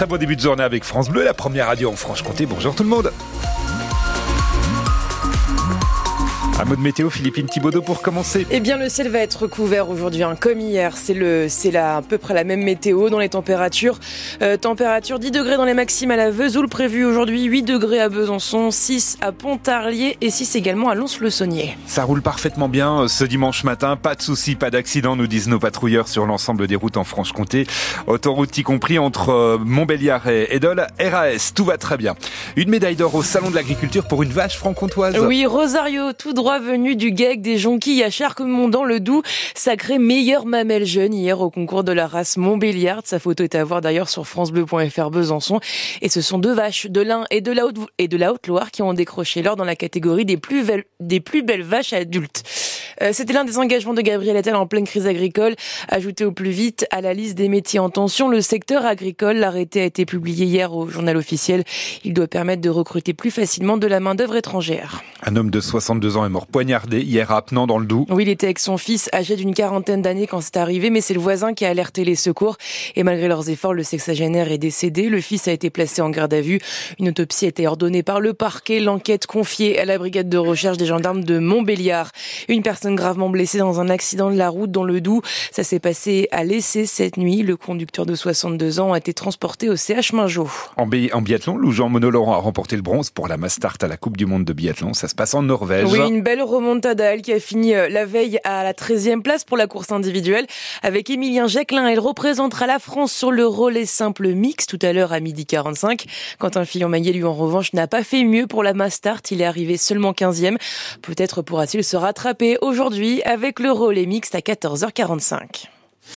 très bon début de journée avec France Bleu, la première radio en Franche-Comté. Bonjour tout le monde. Un mot de météo, Philippine Thibaudot pour commencer. Eh bien, le ciel va être couvert aujourd'hui, hein, comme hier. C'est le, c'est là à peu près la même météo dans les températures. Euh, température 10 degrés dans les maximes à la Vesoul prévu aujourd'hui, 8 degrés à Besançon, 6 à Pontarlier et 6 également à Lons-le-Saunier. Ça roule parfaitement bien euh, ce dimanche matin. Pas de soucis, pas d'accident, nous disent nos patrouilleurs sur l'ensemble des routes en Franche-Comté. Autoroute y compris entre euh, Montbéliard et Edol. RAS, tout va très bien. Une médaille d'or au Salon de l'Agriculture pour une vache franc-comtoise. Oui, Rosario, tout droit venu du GEG des jonquilles à Charquemont dans le Doubs, sacré meilleure mamelle jeune hier au concours de la race Montbéliard. Sa photo est à voir d'ailleurs sur francebleu.fr Besançon. Et ce sont deux vaches de l'Ain et de la Haute-Loire qui ont décroché l'or dans la catégorie des plus belles vaches adultes. Euh, c'était l'un des engagements de Gabriel Attal en pleine crise agricole, ajouté au plus vite à la liste des métiers en tension le secteur agricole. L'arrêté a été publié hier au journal officiel. Il doit permettre de recruter plus facilement de la main-d'œuvre étrangère. Un homme de 62 ans est mort poignardé hier à Penant dans le Doubs. Oui, il était avec son fils âgé d'une quarantaine d'années quand c'est arrivé, mais c'est le voisin qui a alerté les secours. Et malgré leurs efforts, le sexagénaire est décédé. Le fils a été placé en garde à vue. Une autopsie a été ordonnée par le parquet. L'enquête confiée à la brigade de recherche des gendarmes de Montbéliard. Une personne gravement blessée dans un accident de la route dans le Doubs. Ça s'est passé à l'essai cette nuit. Le conducteur de 62 ans a été transporté au CH Mingeot. En, en biathlon, Lou Jean Monod Laurent a remporté le bronze pour la Mastart à la Coupe du Monde de biathlon. Ça se passe en Norvège. Oui, une belle remontada, elle qui a fini euh, la veille à la 13e place pour la course individuelle avec Émilien Jacquelin. Elle représentera la France sur le relais simple mix tout à l'heure à midi 45. Quentin Fillon-Maillet, lui, en revanche, n'a pas fait mieux pour la Mastart. Il est arrivé seulement 15e. Peut-être pourra-t-il se rattraper aujourd'hui avec le relais mixte à 14h45.